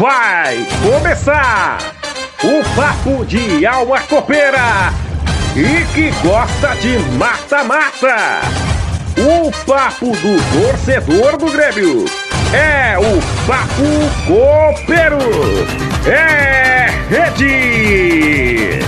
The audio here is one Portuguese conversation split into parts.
Vai começar o papo de alma copeira e que gosta de mata-mata. O papo do torcedor do Grêmio é o papo copeiro. É rede.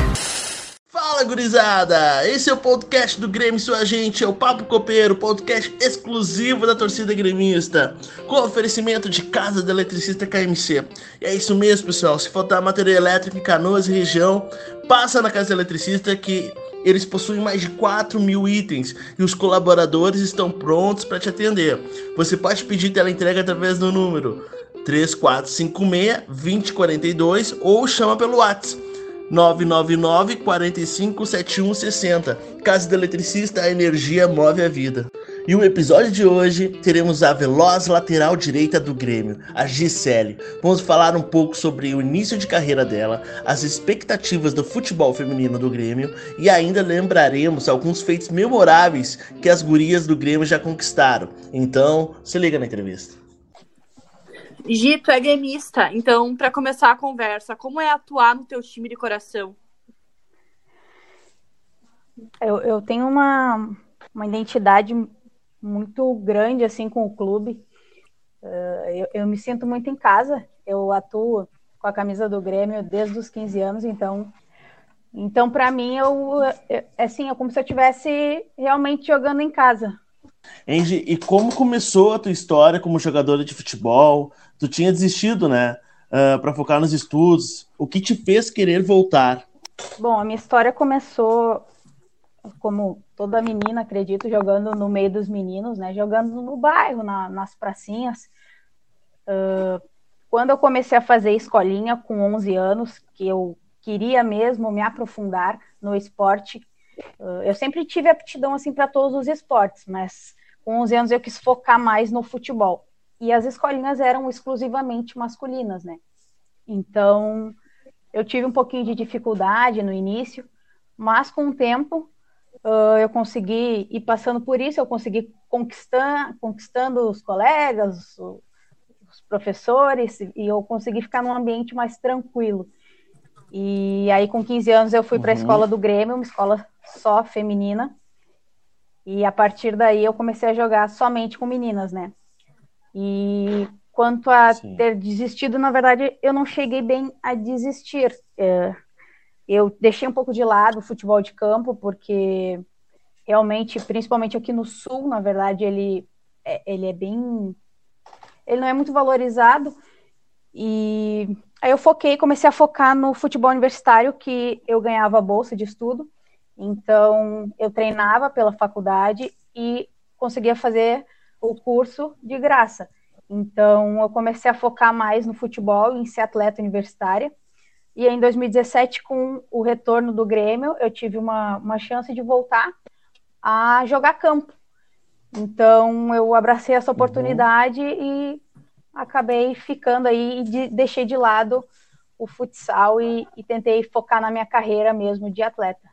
Fala gurizada! Esse é o podcast do Grêmio Sua Gente, é o Papo Copeiro, podcast exclusivo da torcida gremista, com oferecimento de Casa do Eletricista KMC. E é isso mesmo, pessoal. Se faltar material elétrico em Canoas e região, passa na Casa do Eletricista que eles possuem mais de 4 mil itens e os colaboradores estão prontos para te atender. Você pode pedir tela entrega através do número 3456 2042 ou chama pelo WhatsApp 999 45 7160. Casa do Eletricista, a energia move a vida. E o episódio de hoje teremos a veloz lateral direita do Grêmio, a Gisele. Vamos falar um pouco sobre o início de carreira dela, as expectativas do futebol feminino do Grêmio e ainda lembraremos alguns feitos memoráveis que as gurias do Grêmio já conquistaram. Então, se liga na entrevista. Gito é gremista, então, para começar a conversa, como é atuar no teu time de coração? Eu, eu tenho uma, uma identidade muito grande assim com o clube. Uh, eu, eu, me sinto muito em casa. Eu atuo com a camisa do Grêmio desde os 15 anos, então, então para mim eu, eu, assim, é como se eu estivesse realmente jogando em casa. Angie, e como começou a tua história como jogadora de futebol? Tu tinha desistido, né? Uh, ah, para focar nos estudos. O que te fez querer voltar? Bom, a minha história começou como toda menina, acredito, jogando no meio dos meninos, né? Jogando no bairro, na, nas pracinhas. Uh, quando eu comecei a fazer escolinha com 11 anos, que eu queria mesmo me aprofundar no esporte, eu sempre tive aptidão assim para todos os esportes, mas com 11 anos eu quis focar mais no futebol. E as escolinhas eram exclusivamente masculinas, né? Então, eu tive um pouquinho de dificuldade no início, mas com o tempo uh, eu consegui ir passando por isso, eu consegui conquistar, conquistando os colegas, os professores, e eu consegui ficar num ambiente mais tranquilo. E aí, com 15 anos, eu fui para a uhum. escola do Grêmio, uma escola só feminina, e a partir daí eu comecei a jogar somente com meninas, né? E quanto a Sim. ter desistido, na verdade, eu não cheguei bem a desistir. É, eu deixei um pouco de lado o futebol de campo, porque realmente, principalmente aqui no Sul, na verdade, ele é, ele é bem. Ele não é muito valorizado. E aí eu foquei, comecei a focar no futebol universitário, que eu ganhava bolsa de estudo. Então, eu treinava pela faculdade e conseguia fazer o curso de graça. Então, eu comecei a focar mais no futebol, em ser atleta universitária. E em 2017, com o retorno do Grêmio, eu tive uma, uma chance de voltar a jogar campo. Então, eu abracei essa oportunidade uhum. e acabei ficando aí e de, deixei de lado o futsal e, e tentei focar na minha carreira mesmo de atleta.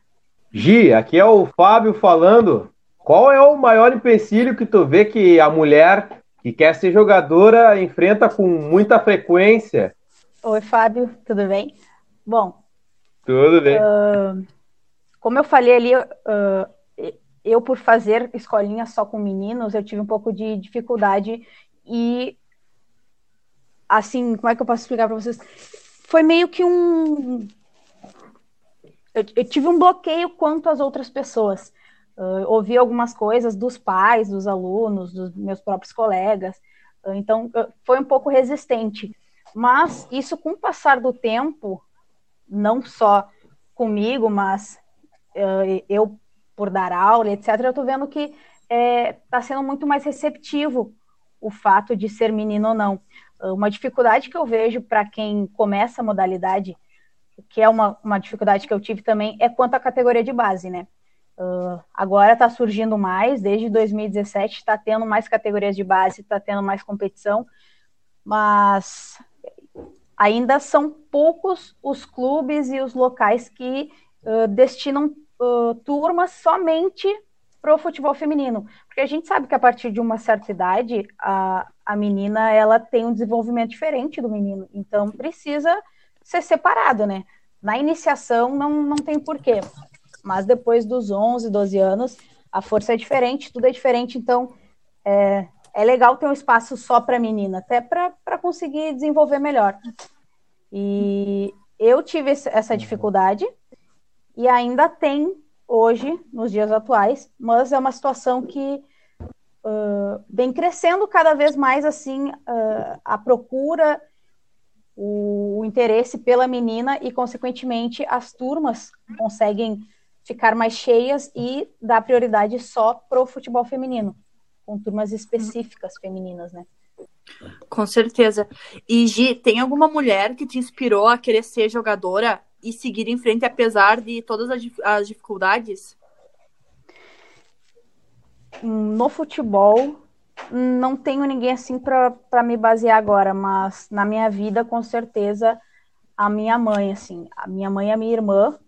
Gi, aqui é o Fábio falando. Qual é o maior empecilho que tu vê que a mulher que quer ser jogadora enfrenta com muita frequência? Oi, Fábio, tudo bem? Bom, tudo bem. Uh, como eu falei ali, uh, eu por fazer escolinha só com meninos, eu tive um pouco de dificuldade e assim, como é que eu posso explicar para vocês? Foi meio que um eu, eu, tive um bloqueio quanto às outras pessoas. Uh, ouvi algumas coisas dos pais, dos alunos, dos meus próprios colegas. Uh, então, uh, foi um pouco resistente. Mas isso, com o passar do tempo, não só comigo, mas eu por dar aula, etc., eu estou vendo que está é, tá sendo muito mais receptivo o fato de ser menino ou não. Uma dificuldade que eu vejo para quem começa a modalidade que é uma, uma dificuldade que eu tive também, é quanto à categoria de base, né? Uh, agora está surgindo mais, desde 2017 está tendo mais categorias de base, está tendo mais competição, mas ainda são poucos os clubes e os locais que uh, destinam uh, turmas somente pro futebol feminino, porque a gente sabe que a partir de uma certa idade a, a menina ela tem um desenvolvimento diferente do menino, então precisa ser separado, né? Na iniciação não, não tem porquê, mas depois dos 11, 12 anos a força é diferente, tudo é diferente, então é, é legal ter um espaço só para menina, até para conseguir desenvolver melhor. E eu tive essa dificuldade e ainda tem hoje, nos dias atuais, mas é uma situação que uh, vem crescendo cada vez mais assim uh, a procura, o, o, interesse pela menina e, consequentemente, as turmas conseguem ficar mais cheias e dar prioridade só para o futebol feminino, com turmas específicas femininas, né? Com certeza. E Gi, tem alguma mulher que te inspirou a querer ser jogadora e seguir em frente apesar de todas as, as dificuldades? No futebol, não tenho ninguém assim para me basear agora, mas na minha vida, com certeza, a minha mãe, assim, a minha mãe e a minha irmã,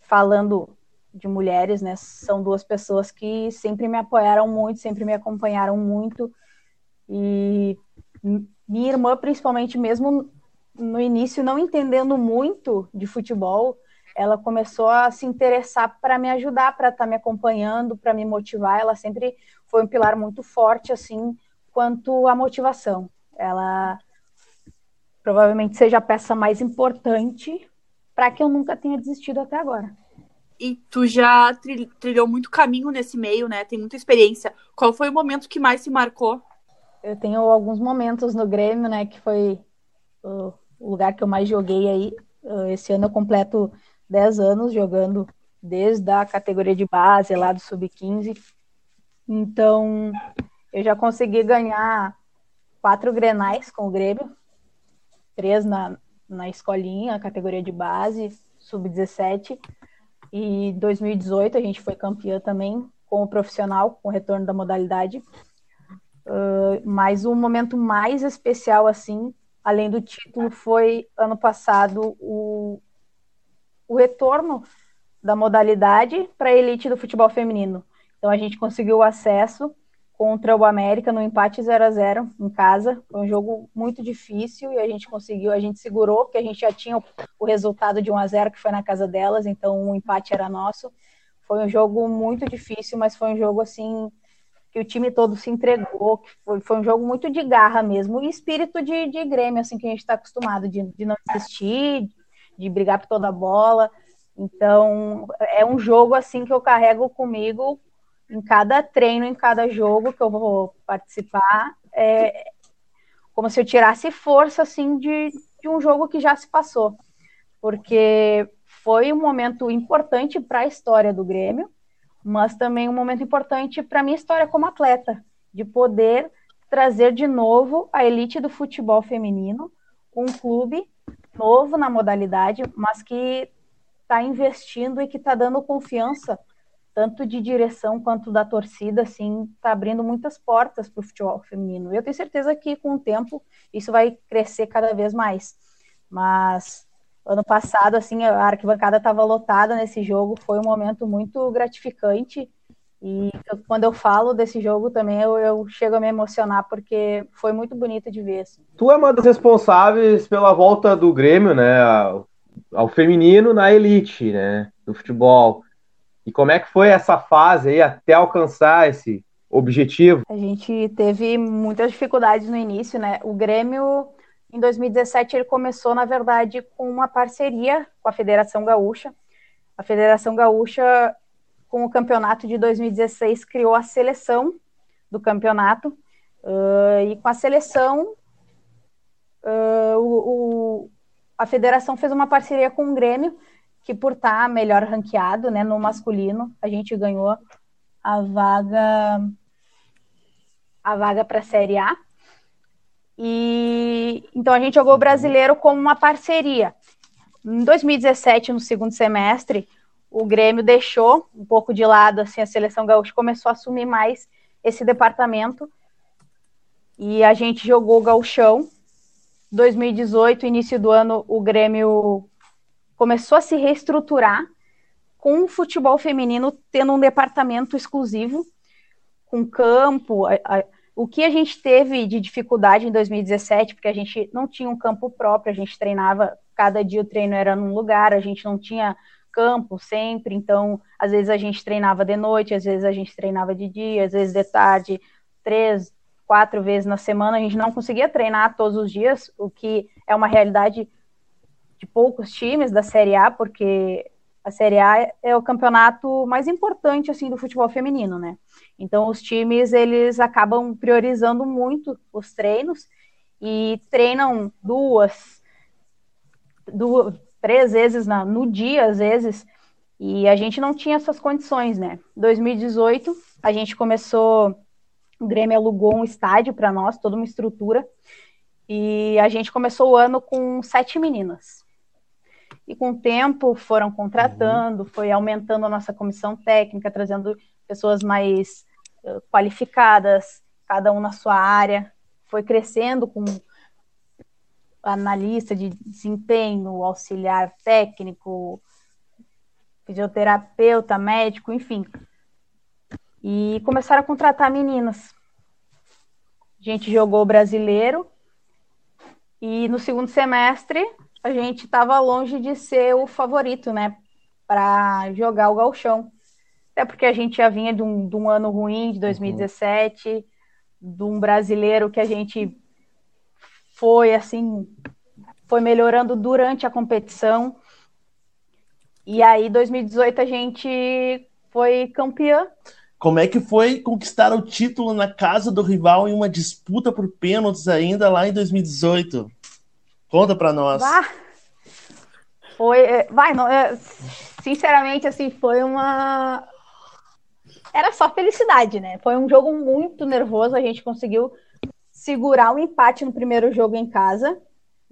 falando de mulheres, né, são duas pessoas que sempre me apoiaram muito, sempre me acompanharam muito, e minha irmã, principalmente, mesmo no início não entendendo muito de futebol, ela começou a se interessar para me ajudar, para estar tá me acompanhando, para me motivar. Ela sempre foi um pilar muito forte, assim, quanto à motivação. Ela provavelmente seja a peça mais importante para que eu nunca tenha desistido até agora. E tu já trilhou muito caminho nesse meio, né? Tem muita experiência. Qual foi o momento que mais se marcou? Eu tenho alguns momentos no Grêmio, né? Que foi o o lugar que eu mais joguei aí. Ah, esse ano eu completo 10 anos jogando desde a categoria de base lá do sub-15. Então, eu já consegui ganhar quatro grenais com o Grêmio, três na, na escolinha, categoria de base, sub-17. E em 2018 a gente foi campeã também com o profissional, com o retorno da modalidade. Uh, mas o momento mais especial, assim, além do título, foi ano passado o, o retorno da modalidade para a elite do futebol feminino. Então a gente conseguiu o acesso contra o América no empate 0 a 0 em casa. Foi um jogo muito difícil e a gente conseguiu, a gente segurou, porque a gente já tinha o resultado de 1 a 0 que foi na casa delas, então o empate era nosso. Foi um jogo muito difícil, mas foi um jogo assim que o time todo se entregou, que foi, foi um jogo muito de garra mesmo, e espírito de, de Grêmio, assim, que a gente está acostumado, de, de não desistir, de brigar por toda a bola. Então, é um jogo, assim, que eu carrego comigo em cada treino, em cada jogo que eu vou participar. É como se eu tirasse força, assim, de, de um jogo que já se passou. Porque foi um momento importante para a história do Grêmio, mas também um momento importante para minha história como atleta, de poder trazer de novo a elite do futebol feminino, um clube novo na modalidade, mas que está investindo e que está dando confiança, tanto de direção quanto da torcida, assim, está abrindo muitas portas para o futebol feminino. Eu tenho certeza que com o tempo isso vai crescer cada vez mais. Mas ano passado, assim, a arquibancada estava lotada nesse jogo, foi um momento muito gratificante. E eu, quando eu falo desse jogo também, eu, eu, chego a me emocionar, porque foi muito bonito de ver. Assim. Tu é uma das responsáveis pela volta do Grêmio, né, ao, ao feminino na elite, né, do futebol. E como é que foi essa fase aí até alcançar esse objetivo? A gente teve muitas dificuldades no início, né? O Grêmio em 2017, ele começou, na verdade, com uma parceria com a Federação Gaúcha. A Federação Gaúcha, com o campeonato de 2016, criou a seleção do campeonato. Uh, e com a seleção, uh, o, o, a federação fez uma parceria com o Grêmio, que por estar melhor ranqueado né, no masculino, a gente ganhou a vaga a vaga para a Série A. E então a gente jogou o brasileiro como uma parceria. Em 2017, no segundo semestre, o Grêmio deixou um pouco de lado assim a seleção gaúcha começou a assumir mais esse departamento e a gente jogou o gauchão 2018 início do ano o Grêmio começou a se reestruturar com o futebol feminino tendo um departamento exclusivo, com campo. A, a, o que a gente teve de dificuldade em 2017, porque a gente não tinha um campo próprio, a gente treinava, cada dia o treino era num lugar, a gente não tinha campo sempre, então às vezes a gente treinava de noite, às vezes a gente treinava de dia, às vezes de tarde, três, quatro vezes na semana, a gente não conseguia treinar todos os dias, o que é uma realidade de poucos times da Série A, porque a Série A é o campeonato mais importante assim do futebol feminino, né? Então os times eles acabam priorizando muito os treinos e treinam duas, duas três vezes na, no dia às vezes e a gente não tinha essas condições, né? 2018 a gente começou, o Grêmio alugou um estádio para nós, toda uma estrutura e a gente começou o ano com sete meninas e com o tempo foram contratando, uhum. foi aumentando a nossa comissão técnica, trazendo pessoas mais qualificadas, cada um na sua área, foi crescendo com analista de desempenho, auxiliar técnico, fisioterapeuta, médico, enfim. E começaram a contratar meninas. A gente jogou brasileiro e no segundo semestre a gente estava longe de ser o favorito, né, para jogar o galchão. Até porque a gente já vinha de um, de um ano ruim, de 2017, uhum. de um brasileiro que a gente foi, assim, foi melhorando durante a competição. E aí, 2018, a gente foi campeã. Como é que foi conquistar o título na casa do rival em uma disputa por pênaltis ainda lá em 2018? Conta para nós. foi, é, vai, não, é, sinceramente, assim, foi uma. Era só felicidade, né? Foi um jogo muito nervoso. A gente conseguiu segurar o um empate no primeiro jogo em casa,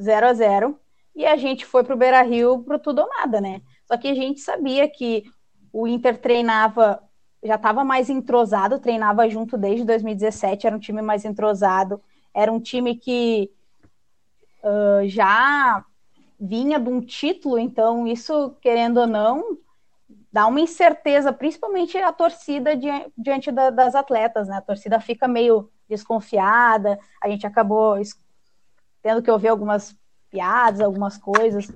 0 a 0 e a gente foi pro Beira Rio pro tudo ou nada, né? Só que a gente sabia que o Inter treinava, já estava mais entrosado, treinava junto desde 2017, era um time mais entrosado, era um time que uh, já vinha de um título, então isso, querendo ou não, dá uma incerteza, principalmente a torcida diante, da, das atletas, né? A torcida fica meio desconfiada, a gente acabou tendo que ouvir algumas piadas, algumas coisas.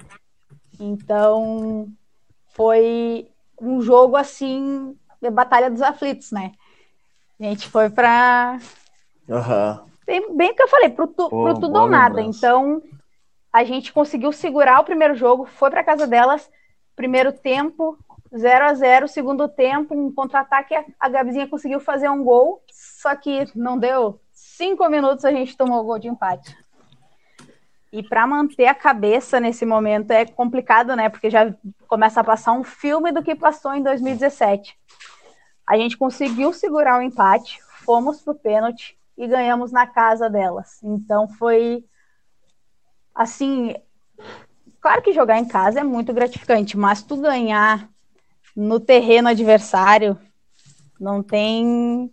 Então, foi um jogo assim, de batalha dos aflitos, né? A gente foi para uhum bem, bem o que eu falei, pro, tu, Pô, pro tudo ou nada. Lembrança. Então, a gente conseguiu segurar o primeiro jogo, foi para casa delas, primeiro tempo, 0 a 0 segundo tempo, um contra-ataque, a Gabizinha conseguiu fazer um gol, só que não deu cinco minutos, a gente tomou o gol de empate. E para manter a cabeça nesse momento é complicado, né? Porque já começa a passar um filme do que passou em 2017. A gente conseguiu segurar o empate, fomos pro pênalti, e ganhamos na casa delas. Então foi assim, claro que jogar em casa é muito gratificante, mas tu ganhar no terreno adversário não tem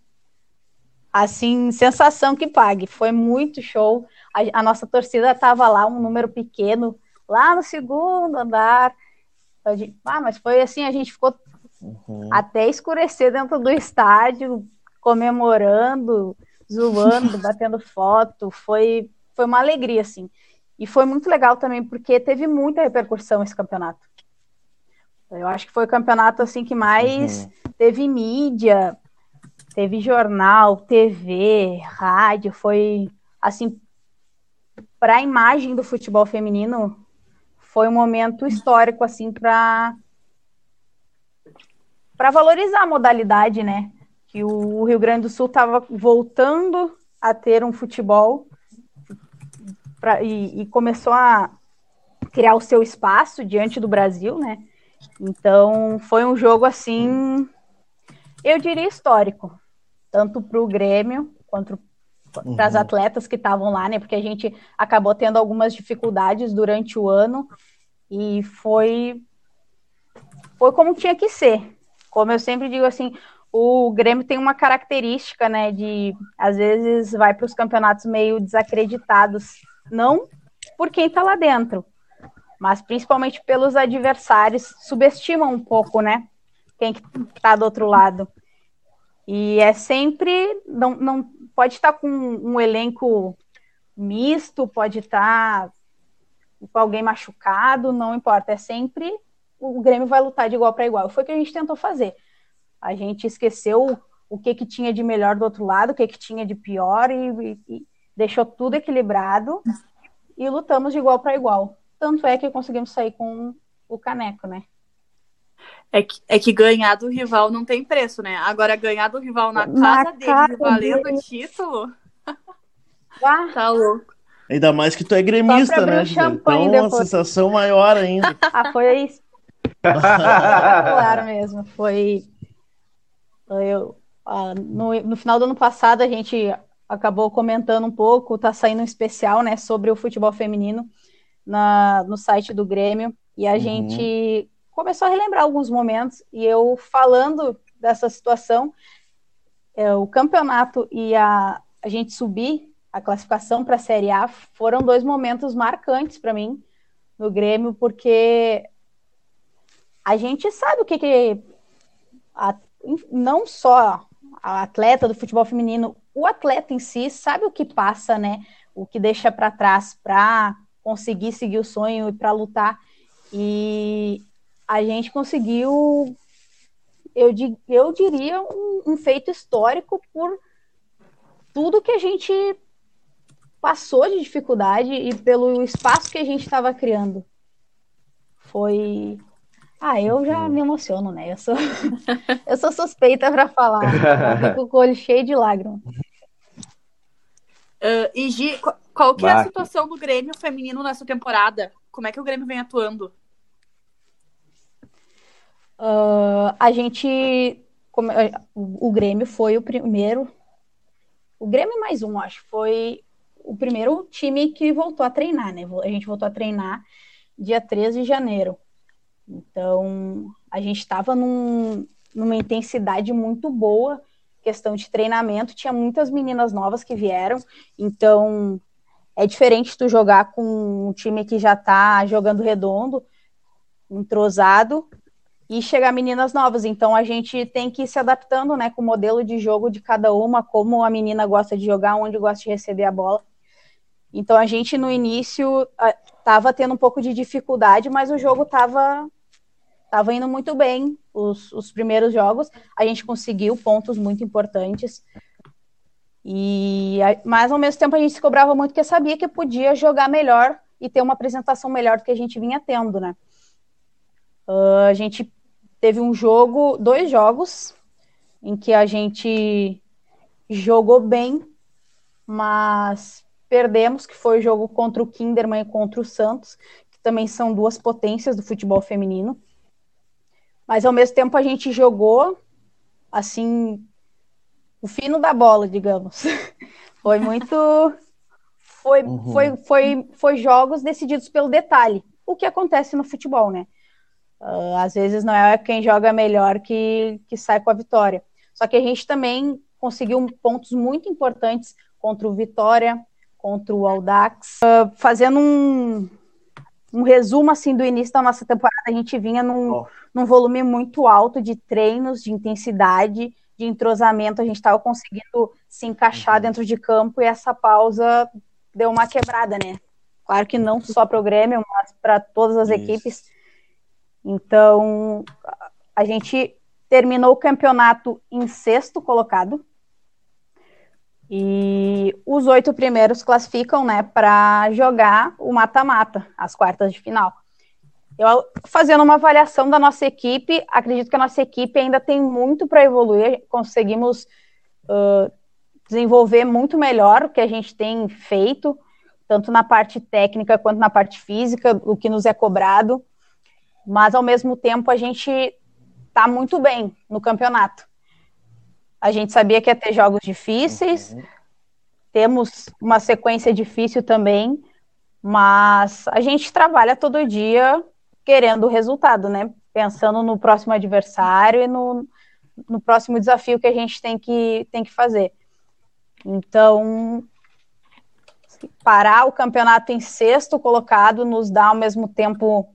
assim sensação que pague. Foi muito show. A, a nossa torcida estava lá, um número pequeno, lá no segundo andar. Ah, mas foi assim, a gente ficou uhum. até escurecer dentro do estádio, comemorando zoando, batendo foto, foi, foi uma alegria, assim. E foi muito legal também, porque teve muita repercussão esse campeonato. Eu acho que foi o campeonato, assim, que mais uhum. teve mídia, teve jornal, TV, rádio, foi, assim, para a imagem do futebol feminino, foi um momento histórico, assim, para para valorizar a modalidade, né? que o Rio Grande do Sul estava voltando a ter um futebol pra, e, e, começou a criar o seu espaço diante do Brasil, né? Então foi um jogo assim, eu diria histórico, tanto para o Grêmio quanto para as uhum. atletas que estavam lá, né? Porque a gente acabou tendo algumas dificuldades durante o ano e foi foi como tinha que ser. Como eu sempre digo assim, o Grêmio tem uma característica, né, de às vezes vai para os campeonatos meio desacreditados, não por quem está lá dentro, mas principalmente pelos adversários, subestimam um pouco, né, quem que tá do outro lado. E é sempre, não, não pode estar com um elenco misto, pode estar com alguém machucado, não importa, é sempre o Grêmio vai lutar de igual para igual. Foi o que a gente tentou fazer. A gente esqueceu o que que tinha de melhor do outro lado, o que que tinha de pior e, e deixou tudo equilibrado e lutamos de igual para igual. Tanto é que conseguimos sair com o caneco, né? É que, é que ganhar do rival não tem preço, né? Agora, ganhar do rival na, na casa dele, valendo o título. Ah. tá louco. Ainda mais que tu é gremista, né? então, depois. uma sensação maior ainda. ah, foi isso. claro mesmo. Foi. Eu, ah, no, no final do ano passado, a gente acabou comentando um pouco, tá saindo um especial, né, sobre o futebol feminino na, no site do Grêmio, e a uhum. gente começou a relembrar alguns momentos, e eu falando dessa situação, é, o campeonato e a, a gente subir a classificação para a Série A foram dois momentos marcantes para mim no Grêmio, porque a gente sabe o que, que a, não só a atleta do futebol feminino, o atleta em si sabe o que passa, né? O que deixa para trás para conseguir seguir o sonho e para lutar. E a gente conseguiu, eu, eu diria, um, um feito histórico por tudo que a gente passou de dificuldade e pelo espaço que a gente estava criando. Foi ah, eu já uhum. me emociono, né? Eu sou, eu sou suspeita para falar. fico com o olho cheio de lágrimas. Uh, e Gi, qual que é a situação do Grêmio feminino nessa temporada? Como é que o Grêmio vem atuando? Uh, a gente. Como, o Grêmio foi o primeiro. O Grêmio mais um, acho. Foi o primeiro time que voltou a treinar, né? A gente voltou a treinar dia 13 de janeiro. Então, a gente estava num, numa intensidade muito boa, questão de treinamento, tinha muitas meninas novas que vieram, então é diferente tu jogar com um time que já está jogando redondo, entrosado, e chegar meninas novas. Então a gente tem que ir se adaptando, né, com o modelo de jogo de cada uma, como a menina gosta de jogar, onde gosta de receber a bola. Então a gente no início estava tendo um pouco de dificuldade, mas o jogo estava estava indo muito bem os, os primeiros jogos. A gente conseguiu pontos muito importantes. E, mas ao mesmo tempo a gente se cobrava muito porque sabia que podia jogar melhor e ter uma apresentação melhor do que a gente vinha tendo, né? Uh, a gente teve um jogo, dois jogos, em que a gente jogou bem, mas perdemos, que foi o jogo contra o Kinderman e contra o Santos, que também são duas potências do futebol feminino. Mas ao mesmo tempo a gente jogou assim o fino da bola, digamos. foi muito foi, uhum. foi, foi, foi jogos decididos pelo detalhe. O que acontece no futebol, né? Uh, às vezes não é quem joga melhor que, que sai com a vitória. Só que a gente também conseguiu pontos muito importantes contra o Vitória, contra o Audax. Uh, fazendo um, um resumo assim do início da nossa temporada, a gente vinha num, oh. Num volume muito alto de treinos, de intensidade, de entrosamento, a gente estava conseguindo se encaixar uhum. dentro de campo e essa pausa deu uma quebrada, né? Claro que não só para o Grêmio, mas para todas as Isso. equipes. Então, a gente terminou o campeonato em sexto colocado, e os oito primeiros classificam, né, para jogar o mata-mata, as quartas de final. Eu, fazendo uma avaliação da nossa equipe, acredito que a nossa equipe ainda tem muito para evoluir. Conseguimos uh, desenvolver muito melhor o que a gente tem feito, tanto na parte técnica quanto na parte física, o que nos é cobrado. Mas, ao mesmo tempo, a gente está muito bem no campeonato. A gente sabia que ia ter jogos difíceis, uhum. temos uma sequência difícil também, mas a gente trabalha todo dia querendo o resultado, né? Pensando no próximo adversário e no, no próximo desafio que a gente tem que, tem que fazer. Então, parar o campeonato em sexto colocado nos dá ao mesmo tempo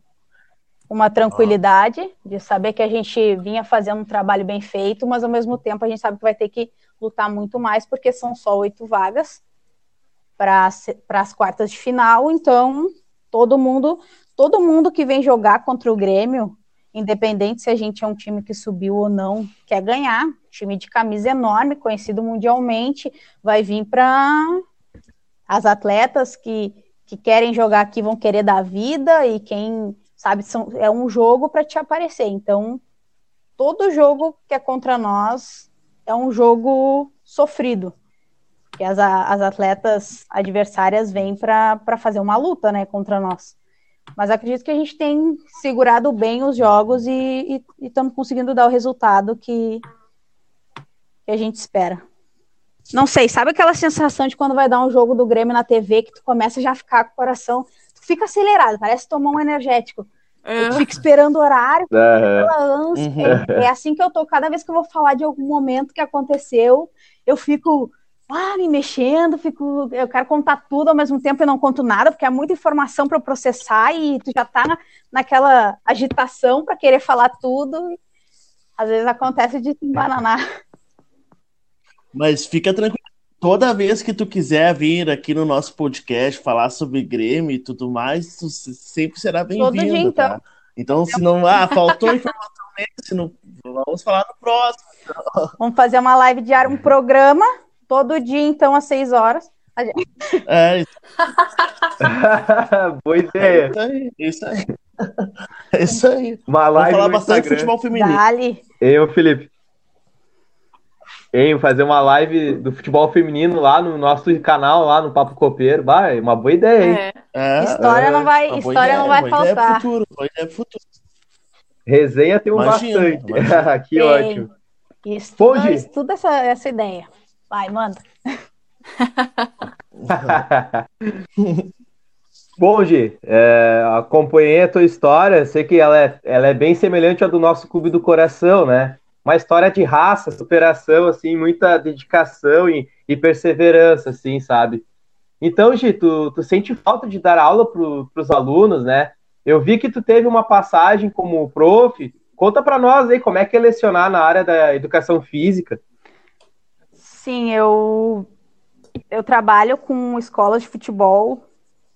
uma tranquilidade de saber que a gente vinha fazendo um trabalho bem feito, mas ao mesmo tempo a gente sabe que vai ter que lutar muito mais, porque são só oito vagas para as quartas de final, então todo mundo, todo mundo que vem jogar contra o Grêmio, independente se a gente é um time que subiu ou não, quer ganhar. Time de camisa enorme, conhecido mundialmente, vai vir para as atletas que, que querem jogar aqui vão querer dar vida e quem sabe são, é um jogo para te aparecer. Então, todo jogo que é contra nós é um jogo sofrido. Que as, as atletas adversárias vêm para fazer uma luta né, contra nós. Mas acredito que a gente tem segurado bem os jogos e estamos conseguindo dar o resultado que, que a gente espera. Não sei, sabe aquela sensação de quando vai dar um jogo do Grêmio na TV que tu começa já a ficar com o coração, tu fica acelerado, parece tomar um energético. É. Tu fica esperando o horário, uhum. Uhum. É, é assim que eu tô. Cada vez que eu vou falar de algum momento que aconteceu, eu fico ah, me mexendo, fico, eu quero contar tudo ao mesmo tempo e não conto nada, porque é muita informação para processar e tu já tá na, naquela agitação para querer falar tudo. Às vezes acontece de embananar. Mas fica tranquilo. Toda vez que tu quiser vir aqui no nosso podcast falar sobre Grêmio e tudo mais, tu sempre será bem-vindo. Então. Tá? Então, se não. Ah, faltou informação nesse, não, vamos falar no próximo. Vamos fazer uma live diária, um programa, todo dia, então, às seis horas. É. Boa ideia. É isso aí. Isso aí. É isso aí. Uma live Vamos falar bastante Instagram. futebol feminino. Dali. Eu, Felipe. Hein, fazer uma live do futebol feminino lá no nosso canal, lá no Papo Copeiro. Vai, uma boa ideia, hein? É. É, história é, não vai, história ideia, não vai faltar. Ideia futuro, ideia futuro. Resenha tem um bastante. que tem. ótimo. Bom, estuda essa, essa ideia. Vai, manda. Bom, Gi, é, acompanhei a tua história, sei que ela é, ela é bem semelhante à do nosso Clube do Coração, né? Uma história de raça, superação, assim, muita dedicação e, e perseverança, assim, sabe? Então, Gi, tu, tu sente falta de dar aula para os alunos, né? Eu vi que tu teve uma passagem como prof. Conta para nós aí como é que é lecionar na área da educação física. Sim, eu eu trabalho com escolas de futebol,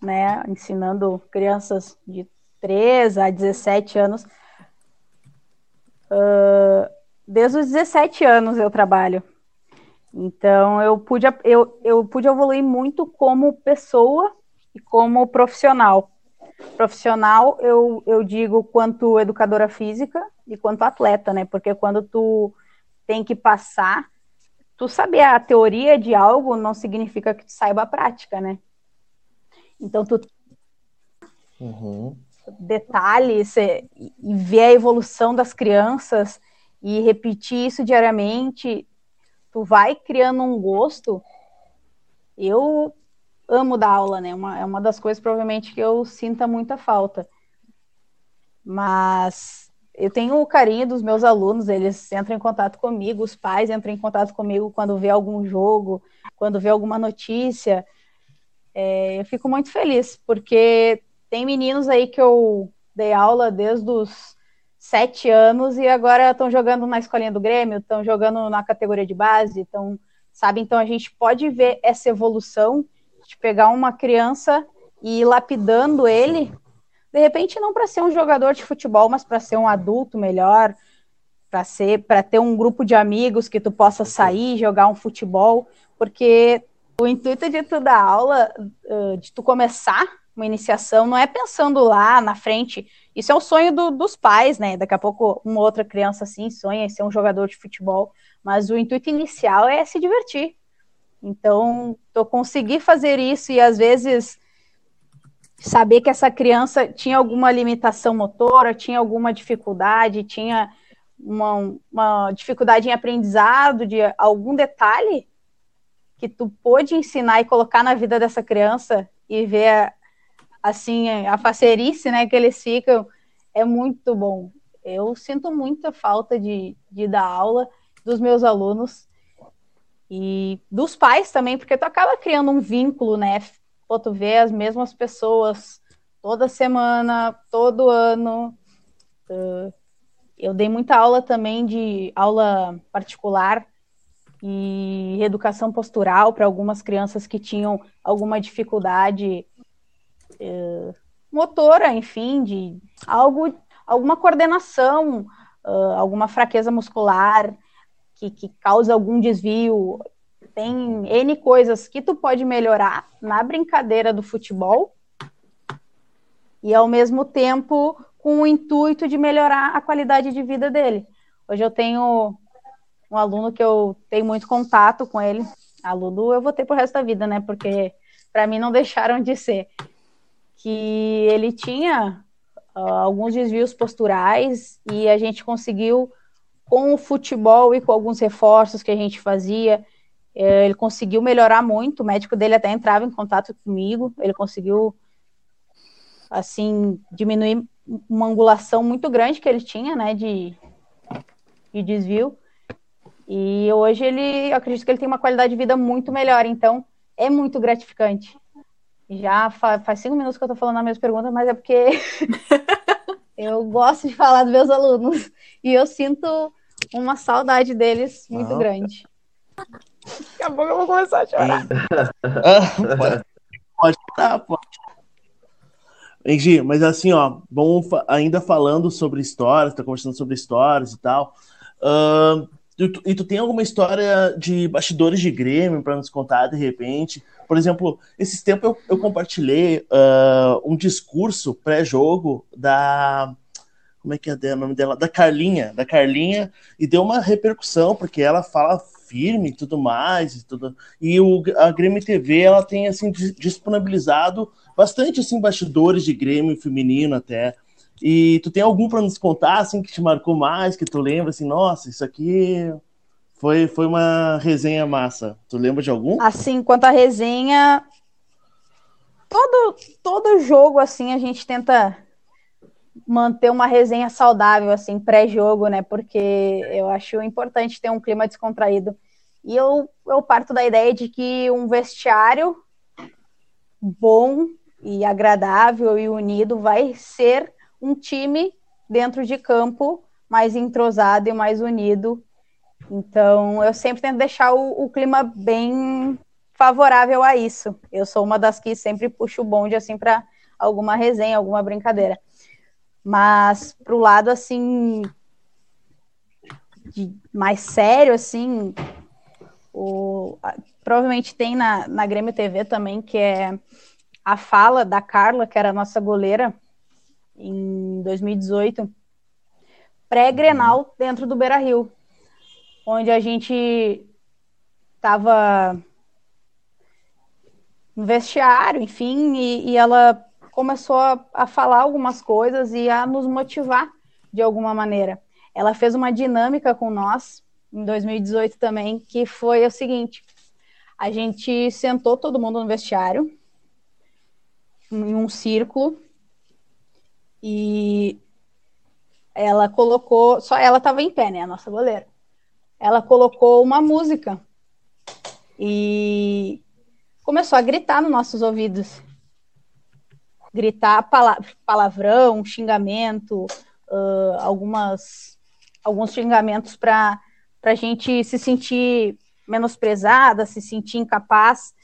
né, ensinando crianças de 3 a 17 anos. Uh, desde os 17 anos eu trabalho. Então eu pude, eu, eu pude evoluir muito como pessoa e como profissional. Profissional, eu, eu digo quanto educadora física e quanto atleta, né? Porque quando tu tem que passar tu saber a teoria de algo não significa que tu saiba a prática, né? Então tu uhum. detalhes e, e ver a evolução das crianças e repetir isso diariamente, tu vai criando um gosto. Eu amo dar aula, né? Uma, é uma das coisas provavelmente que eu sinta muita falta. Mas eu tenho o carinho dos meus alunos, eles entram em contato comigo, os pais entram em contato comigo quando vê algum jogo, quando vê alguma notícia. É, eu fico muito feliz, porque tem meninos aí que eu dei aula desde os sete anos e agora estão jogando na escolinha do Grêmio, estão jogando na categoria de base, então, sabe? Então a gente pode ver essa evolução de pegar uma criança e ir lapidando ele de repente não para ser um jogador de futebol, mas para ser um adulto melhor, para ser, para ter um grupo de amigos que tu possa sair, jogar um futebol, porque o intuito de tu dar aula, de tu começar uma iniciação, não é pensando lá na frente. Isso é o sonho do, dos pais, né? Daqui a pouco uma outra criança assim sonha em ser um jogador de futebol, mas o intuito inicial é se divertir. Então, eu consegui fazer isso e às vezes saber que essa criança tinha alguma limitação motora, tinha alguma dificuldade, tinha uma, uma dificuldade em aprendizado de algum detalhe que tu pôde ensinar e colocar na vida dessa criança e ver assim a facerice, né, que eles ficam é muito bom. Eu sinto muita falta de, de dar aula dos meus alunos e dos pais também, porque tu acaba criando um vínculo, né, pô, tu vê as mesmas pessoas toda semana, todo ano, Uh, eu dei muita aula também de aula particular e reeducação postural para algumas crianças que tinham alguma dificuldade uh, motora, enfim, de algo, alguma coordenação, uh, alguma fraqueza muscular que, que causa algum desvio. Tem N coisas que tu pode melhorar na brincadeira do futebol e ao mesmo tempo com o intuito de melhorar a qualidade de vida dele. Hoje eu tenho um aluno que eu tenho muito contato com ele. Aluno eu vou ter pro resto da vida, né? Porque para mim não deixaram de ser. Que ele tinha uh, alguns desvios posturais e a gente conseguiu, com o futebol e com alguns reforços que a gente fazia, ele conseguiu melhorar muito. O médico dele até entrava em contato comigo, ele conseguiu assim diminuir uma angulação muito grande que ele tinha, né, de, de desvio. E hoje ele, eu acredito que ele tem uma qualidade de vida muito melhor, então é muito gratificante. Já fa faz cinco minutos que eu tô falando a mesma pergunta, mas é porque eu gosto de falar dos meus alunos e eu sinto uma saudade deles muito ah. grande. Daqui a pouco eu vou começar a chorar. pode, pode, pode. Engi, mas assim, ó, vamos ainda falando sobre histórias, tá conversando sobre histórias e tal. Uh, e, tu, e tu tem alguma história de bastidores de Grêmio para nos contar de repente? Por exemplo, esses tempos eu, eu compartilhei uh, um discurso pré-jogo da. Como é que é o nome dela? Da Carlinha, da Carlinha, e deu uma repercussão, porque ela fala firme e tudo mais, e tudo. E o, a Grêmio TV ela tem assim disponibilizado bastante assim bastidores de Grêmio feminino até. E tu tem algum para nos contar assim que te marcou mais, que tu lembra assim, nossa, isso aqui foi foi uma resenha massa. Tu lembra de algum? Assim, quanto à resenha, todo todo jogo assim a gente tenta manter uma resenha saudável assim pré-jogo, né? Porque eu acho importante ter um clima descontraído. E eu eu parto da ideia de que um vestiário bom e agradável e unido vai ser um time dentro de campo mais entrosado e mais unido. Então, eu sempre tento deixar o, o clima bem favorável a isso. Eu sou uma das que sempre puxo o bonde assim para alguma resenha, alguma brincadeira. Mas pro lado assim mais sério assim, o, provavelmente tem na, na Grêmio TV também, que é a fala da Carla, que era a nossa goleira em 2018, pré-Grenal dentro do Beira Rio, onde a gente estava no vestiário, enfim, e, e ela começou a, a, falar algumas coisas e a nos motivar de alguma maneira. Ela fez uma dinâmica com nós em 2018 também, que foi o seguinte: a gente sentou todo mundo no vestiário, em um círculo e ela colocou, só ela estava em pé, né, a nossa goleira. Ela colocou uma música e começou a gritar nos nossos ouvidos. Gritar palavrão, xingamento, uh, algumas, alguns xingamentos para a gente se sentir menosprezada, se sentir incapaz.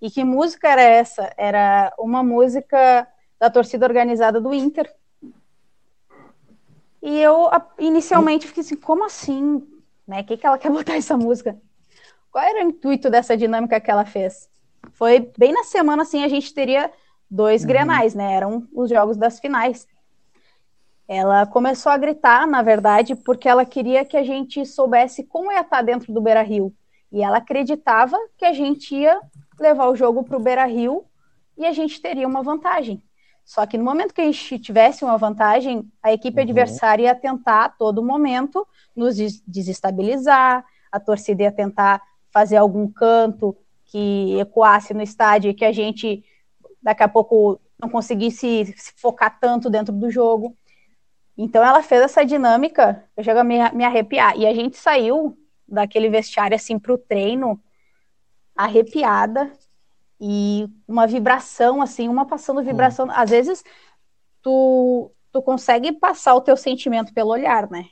E que música era essa? Era uma música da torcida organizada do Inter. E eu inicialmente fiquei assim, como assim? Né? Que, que ela quer botar essa música? Qual era o intuito dessa dinâmica que ela fez? Foi bem na semana assim, a gente teria dois uhum. grenais, né? Eram os jogos das finais. Ela começou a gritar, na verdade, porque ela queria que a gente soubesse como ia estar dentro do Beira Rio. E ela acreditava que a gente ia levar o jogo para o Beira Rio e a gente teria uma vantagem. Só que no momento que a gente tivesse uma vantagem, a equipe uhum. adversária ia tentar a todo momento nos desestabilizar, a torcida ia tentar fazer algum canto que ecoasse no estádio e que a gente daqui a pouco não conseguisse se focar tanto dentro do jogo. Então ela fez essa dinâmica, eu chego a me, me arrepiar. E a gente saiu daquele vestiário assim para o treino arrepiada e uma vibração, assim, uma passando vibração. Hum. Às vezes, tu, tu consegue passar o teu sentimento pelo olhar, né?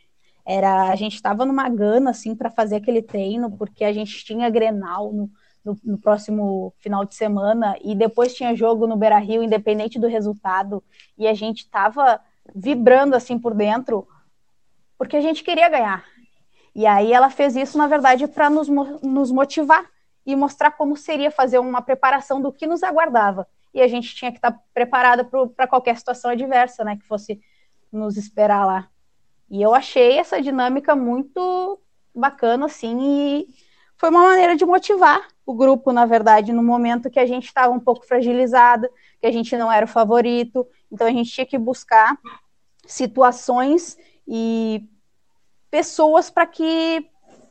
Era, a gente estava numa gana assim para fazer aquele treino, porque a gente tinha Grenal no, no, no, próximo final de semana e depois tinha jogo no Beira-Rio, independente do resultado, e a gente estava vibrando assim por dentro, porque a gente queria ganhar. E aí ela fez isso, na verdade, para nos, nos motivar e mostrar como seria fazer uma preparação do que nos aguardava. E a gente tinha que estar preparada para qualquer situação adversa, né, que fosse nos esperar lá. E eu achei essa dinâmica muito bacana, assim, e foi uma maneira de motivar o grupo, na verdade, no momento que a gente estava um pouco fragilizado, que a gente não era o favorito, então a gente tinha que buscar situações e pessoas para que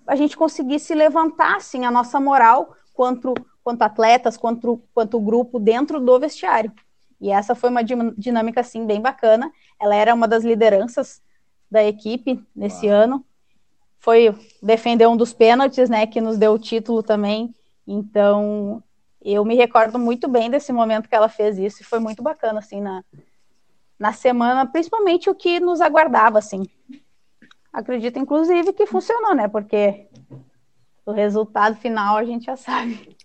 a gente conseguisse levantar assim, a nossa moral quanto, quanto atletas, quanto, quanto grupo dentro do vestiário. E essa foi uma dinâmica assim bem bacana. Ela era uma das lideranças da equipe nesse Uau. ano. Foi defender um dos pênaltis, né, que nos deu o título também. Então, eu me recordo muito bem desse momento que ela fez isso e foi muito bacana assim na na semana, principalmente o que nos aguardava assim. Acredito, inclusive, que funcionou, né? Porque o resultado final a gente já sabe.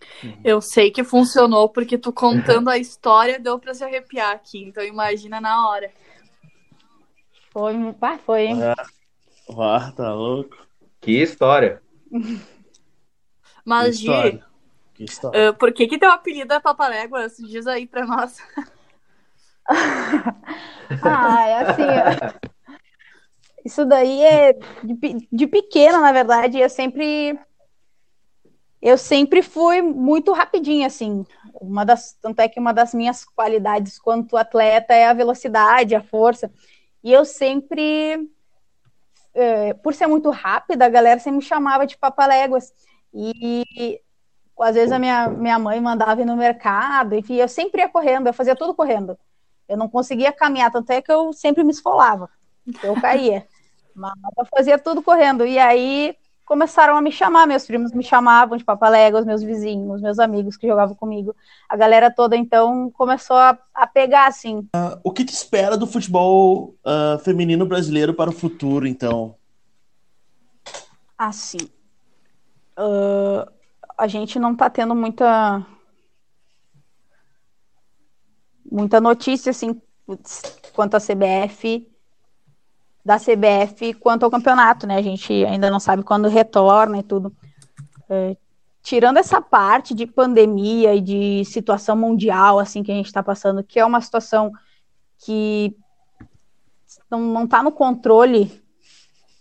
Eu sei que funcionou, porque tu contando a história deu pra se arrepiar aqui. Então imagina na hora. Foi, pá, foi, hein? Ah, tá louco. Que história. Mas, Gi, uh, por que que teu apelido é Papaléguas? Diz aí pra nós. ah, é assim, ó. Isso daí é de, de pequena, na verdade, eu sempre eu sempre fui muito rapidinha, assim. Uma das, tanto é que uma das minhas qualidades quanto atleta é a velocidade, a força. E eu sempre, é, por ser muito rápida, a galera sempre me chamava de papaléguas. E às vezes a minha, minha mãe mandava ir no mercado, enfim, eu sempre ia correndo, eu fazia tudo correndo. Eu não conseguia caminhar, tanto é que eu sempre me esfolava, eu caía. Mas eu fazia tudo correndo. E aí começaram a me chamar, meus primos me chamavam de papaléguas, meus vizinhos, meus amigos que jogavam comigo, a galera toda então começou a, a pegar assim. Uh, o que te espera do futebol uh, feminino brasileiro para o futuro, então? Assim, uh, a gente não tá tendo muita muita notícia assim quanto à CBF da CBF quanto ao campeonato, né? A gente ainda não sabe quando retorna e tudo. É, tirando essa parte de pandemia e de situação mundial, assim, que a gente está passando, que é uma situação que não está no controle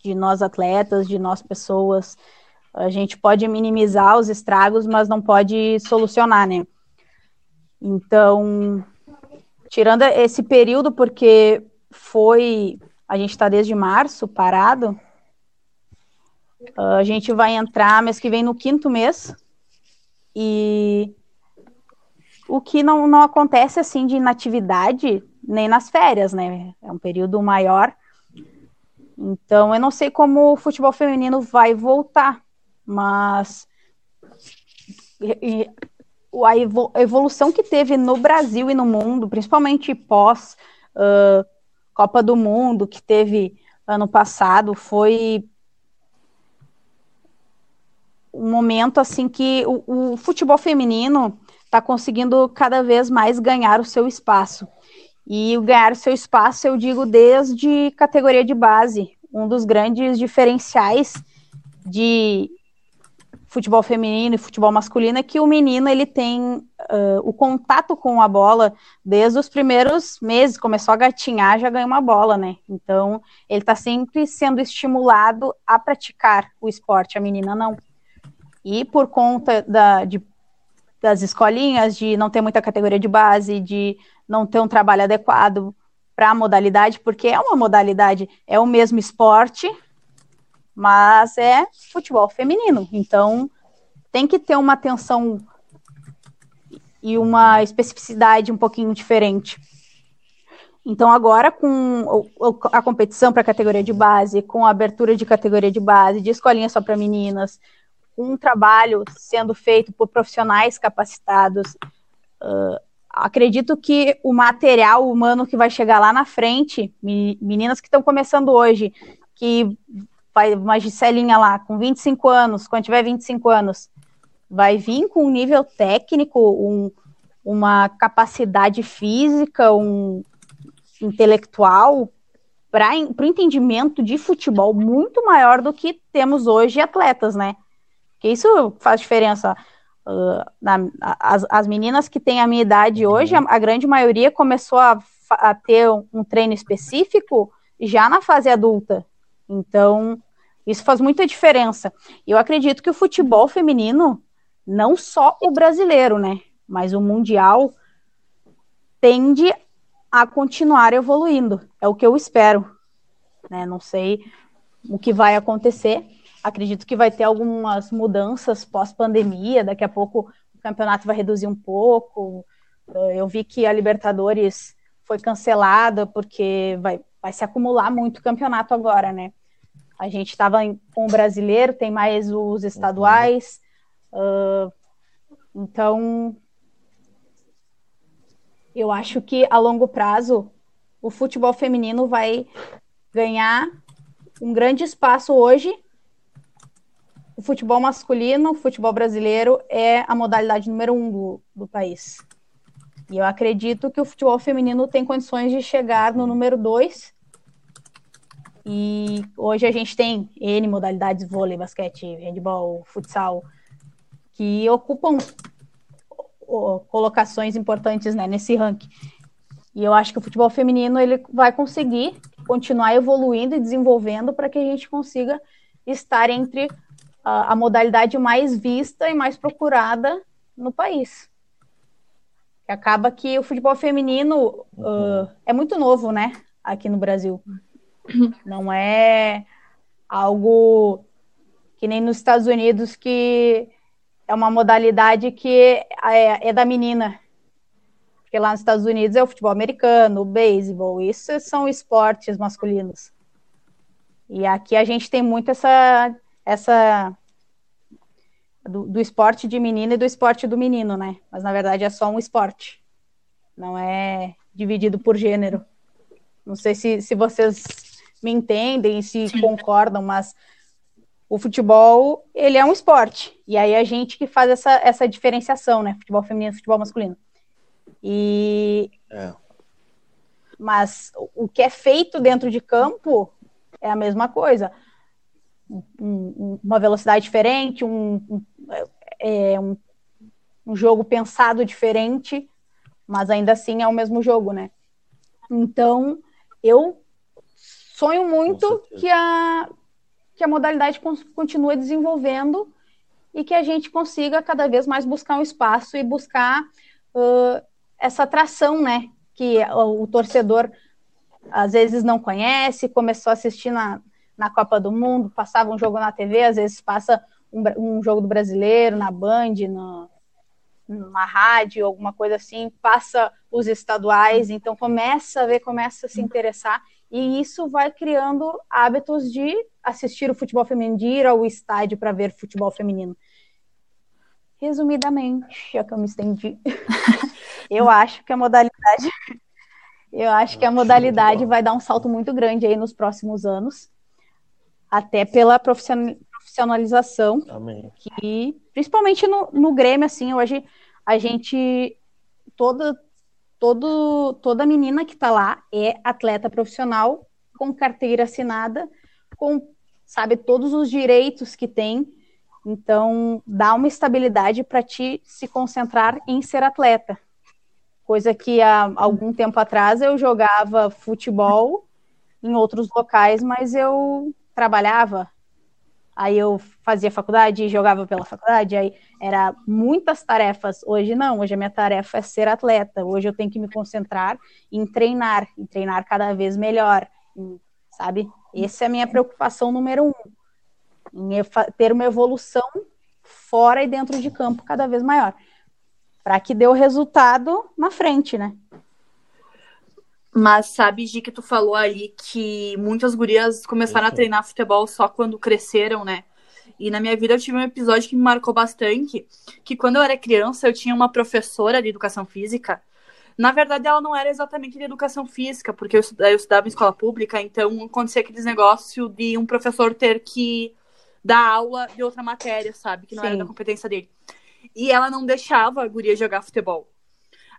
de nós atletas, de nós pessoas. A gente pode minimizar os estragos, mas não pode solucionar, né? Então, tirando esse período, porque foi a gente está desde março parado. Uh, a gente vai entrar mês que vem no quinto mês. E o que não, não acontece assim de inatividade nem nas férias, né? É um período maior. Então, eu não sei como o futebol feminino vai voltar, mas a evolução que teve no Brasil e no mundo, principalmente pós uh, Copa do Mundo que teve ano passado foi um momento assim que o, o futebol feminino está conseguindo cada vez mais ganhar o seu espaço. E ganhar o seu espaço, eu digo desde categoria de base, um dos grandes diferenciais de futebol feminino e futebol masculino é que o menino ele tem uh, o contato com a bola desde os primeiros meses, começou a gatinhar, já ganha uma bola, né? Então ele está sempre sendo estimulado a praticar o esporte, a menina não. E por conta da, de, das escolinhas, de não ter muita categoria de base, de não ter um trabalho adequado para a modalidade, porque é uma modalidade, é o mesmo esporte, mas é futebol feminino. Então, tem que ter uma atenção e uma especificidade um pouquinho diferente. Então, agora, com a competição para a categoria de base, com a abertura de categoria de base, de escolinha só para meninas, um trabalho sendo feito por profissionais capacitados, uh, acredito que o material humano que vai chegar lá na frente, meninas que estão começando hoje, que vai uma Giselinha lá com 25 anos, quando tiver 25 anos, vai vir com um nível técnico, um, uma capacidade física, um intelectual para o entendimento de futebol muito maior do que temos hoje atletas, né? Que isso faz diferença. Uh, na, as, as, meninas que têm a minha idade uhum. hoje, a, a grande maioria começou a, a, ter um treino específico já na fase adulta. Então, isso faz muita diferença. Eu acredito que o futebol feminino, não só o brasileiro, né? Mas o mundial tende a continuar evoluindo. É o que eu espero. Né? Não sei o que vai acontecer. Acredito que vai ter algumas mudanças pós-pandemia. Daqui a pouco o campeonato vai reduzir um pouco. Eh, eu vi que a Libertadores foi cancelada porque vai, vai se acumular muito campeonato agora, né? A gente estava com o brasileiro, tem mais os estaduais. Uh, então, eu acho que a longo prazo o futebol feminino vai ganhar um grande espaço hoje. O futebol masculino, o futebol brasileiro é a modalidade número um do, do país. E eu acredito que o futebol feminino tem condições de chegar no número dois. E hoje a gente tem N modalidades, vôlei, basquete, handball, futsal, que ocupam colocações importantes né, nesse ranking. E eu acho que o futebol feminino ele vai conseguir continuar evoluindo e desenvolvendo para que a gente consiga estar entre a, a modalidade mais vista e mais procurada no país. Acaba que o futebol feminino uhum. uh, é muito novo, né? Aqui no Brasil. Não é algo que nem nos Estados Unidos que é uma modalidade que é, é da menina. Porque lá nos Estados Unidos é o futebol americano, o beisebol, isso são esportes masculinos. E aqui a gente tem muito essa essa do, do, esporte de menina e do esporte do menino, né? Mas na verdade é só um esporte. Não é dividido por gênero. Não sei se, se vocês me entendem, se Sim. concordam, mas o futebol, ele é um esporte. E aí a gente que faz essa, essa diferenciação, né? Futebol feminino e futebol masculino. E... É. Mas o que é feito dentro de campo é a mesma coisa. Um, uma velocidade diferente, um, um, é, um, um jogo pensado diferente, mas ainda assim é o mesmo jogo, né? Então, eu sonho muito que a, que a modalidade continue desenvolvendo e que a gente consiga cada vez mais buscar um espaço e buscar uh, essa atração, né? Que o, torcedor às vezes não conhece, começou a assistir na, na Copa do Mundo, passava um jogo na TV, às vezes passa um, um jogo do brasileiro na Band, no, numa rádio, alguma coisa assim, passa os estaduais, então começa a ver, começa a se interessar e isso vai criando hábitos de assistir o futebol feminino, de ir ao estádio para ver futebol feminino. Resumidamente, já que eu me estendi, eu acho que a modalidade, eu acho que a modalidade vai dar um salto muito grande aí nos próximos anos, até pela profissionalização, Amém. que principalmente no, no Grêmio, assim, hoje a gente toda todo, toda menina que está lá é atleta profissional, com carteira assinada, com, sabe, todos os direitos que tem. Então, dá uma estabilidade para ti se concentrar em ser atleta. Coisa que há algum tempo atrás eu jogava futebol em outros locais, mas eu trabalhava, aí eu fazia faculdade, jogava pela faculdade, aí era muitas tarefas. Hoje não, hoje a minha tarefa é ser atleta. Hoje eu tenho que me concentrar em treinar, em treinar cada vez melhor, sabe? Essa é a minha preocupação número um, em ter uma evolução fora e dentro de campo cada vez maior, para que dê o resultado na frente, né? Mas sabe, Gi, que tu falou ali que muitas gurias começaram a treinar futebol só quando cresceram, né? E na minha vida eu tive um episódio que me marcou bastante, que quando eu era criança eu tinha uma professora de educação física Na verdade, ela não era exatamente de educação física, porque eu, eu estudava em escola pública, então acontecia aqueles negócios de um professor ter que dar aula de outra matéria, sabe? Que não Sim. era da competência dele. E ela não deixava a guria jogar futebol.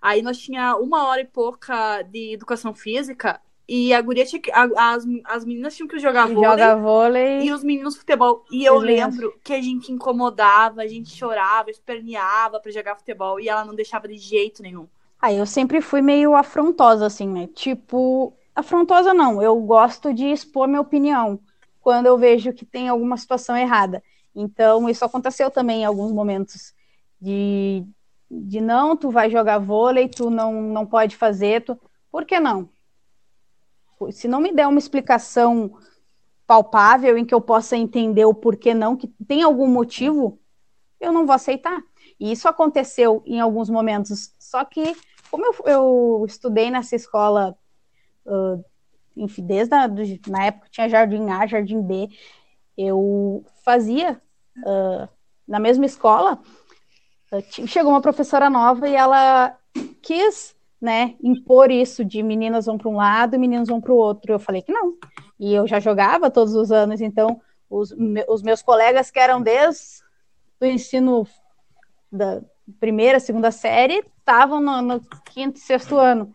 Aí nós tinha uma hora e pouca de educação física e a guria tinha que, a, as, as meninas tinham que jogar vôlei, Joga vôlei e os meninos futebol. E eu lembro que a gente incomodava, a gente chorava, esperneava para jogar futebol e ela não deixava de jeito nenhum. Ah, eu sempre fui meio afrontosa, assim, né? Tipo, afrontosa não, eu gosto de expor minha opinião quando eu vejo que tem alguma situação errada. Então, isso aconteceu também em alguns momentos de, de não, tu vai jogar vôlei, tu não, não pode fazer, tu... por que não? Se não me der uma explicação palpável em que eu possa entender o porquê não, que tem algum motivo, eu não vou aceitar. E isso aconteceu em alguns momentos. Só que, como eu, eu estudei nessa escola, uh, enfim, desde a, do, na época tinha Jardim A, Jardim B, eu fazia uh, na mesma escola chegou uma professora nova e ela quis, né, impor isso de meninas vão para um lado e meninos vão para o outro. Eu falei que não. E eu já jogava todos os anos, então os, os meus colegas que eram desde o ensino da primeira, segunda série estavam no, no quinto e sexto ano.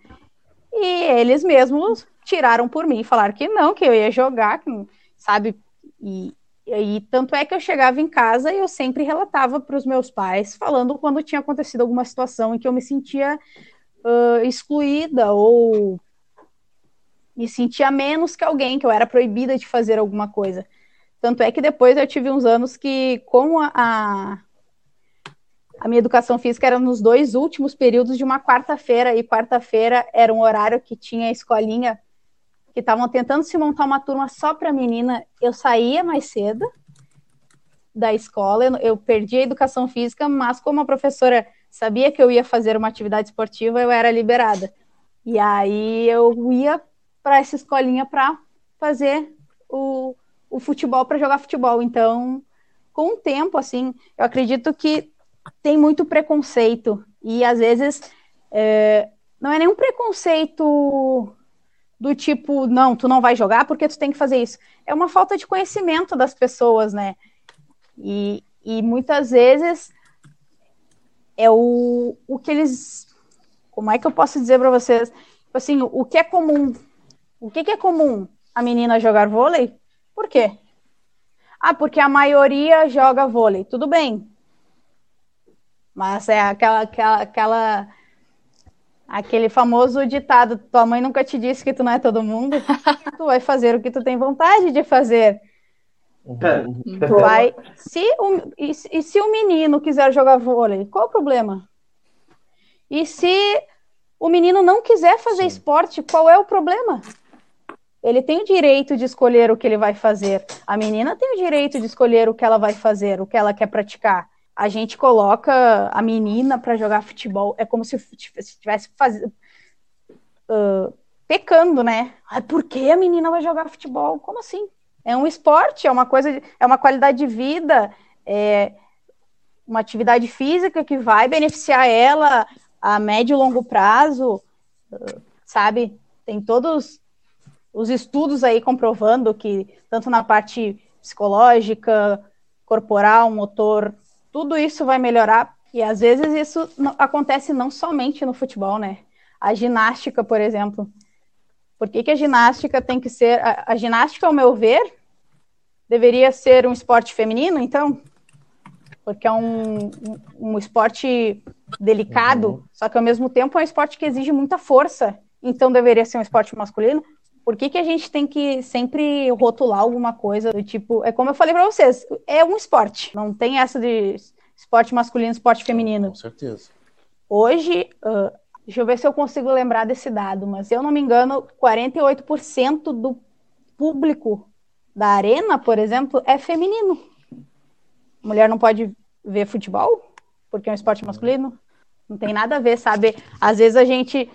E eles mesmos tiraram por mim, falaram que não, que eu ia jogar, que, sabe? E, e tanto é que eu chegava em casa e eu sempre relatava para os meus pais, falando quando tinha acontecido alguma situação em que eu me sentia uh, excluída ou me sentia menos que alguém, que eu era proibida de fazer alguma coisa. Tanto é que depois eu tive uns anos que, como a, a, a minha educação física era nos dois últimos períodos de uma quarta-feira, e quarta-feira era um horário que tinha escolinha que estavam tentando se montar uma turma só para menina, eu saía mais cedo da escola, eu, eu perdi a educação física, mas como a professora sabia que eu ia fazer uma atividade esportiva, eu era liberada. E aí eu ia para essa escolinha para fazer o, o futebol, para jogar futebol. Então, com o tempo, assim, eu acredito que tem muito preconceito. E às vezes é, não é nenhum preconceito do tipo, não, tu não vai jogar porque tu tem que fazer isso. É uma falta de conhecimento das pessoas, né? E, e muitas vezes é o, o que eles. Como é que eu posso dizer para vocês? Tipo assim, o que é comum? O que, que é comum? A menina jogar vôlei? Por quê? Ah, porque a maioria joga vôlei. Tudo bem. Mas é aquela, aquela, aquela Aquele famoso ditado: tua mãe nunca te disse que tu não é todo mundo. tu vai fazer o que tu tem vontade de fazer. Uhum. Tu vai. Se o, e, e se o menino quiser jogar vôlei, qual o problema? E se o menino não quiser fazer Sim. esporte, qual é o problema? Ele tem o direito de escolher o que ele vai fazer. A menina tem o direito de escolher o que ela vai fazer, o que ela quer praticar a gente coloca a menina para jogar futebol, é como se estivesse fazendo. Uh, pecando, né? por que a menina vai jogar futebol? Como assim? É um esporte, é uma coisa, de, é uma qualidade de vida, é uma atividade física que vai beneficiar ela a médio e longo prazo, sabe? Tem todos os estudos aí comprovando que tanto na parte psicológica, corporal, motor, tudo isso vai melhorar. E às vezes isso acontece não somente no futebol, né? A ginástica, por exemplo. Por que, que a ginástica tem que ser. A, a, ginástica, ao meu ver, deveria ser um esporte feminino, então? Porque é um, um, um esporte delicado, uhum. só que ao mesmo tempo é um esporte que exige muita força, então deveria ser um esporte masculino. Por que, que a gente tem que sempre rotular alguma coisa do tipo. É como eu falei para vocês, é um esporte. Não tem essa de esporte masculino, esporte feminino. Com certeza. Hoje, uh, deixa eu ver se eu consigo lembrar desse dado, mas se eu não me engano, 48% do público da arena, por exemplo, é feminino. Mulher não pode ver futebol porque é um esporte masculino. Não tem nada a ver, sabe? Às vezes a gente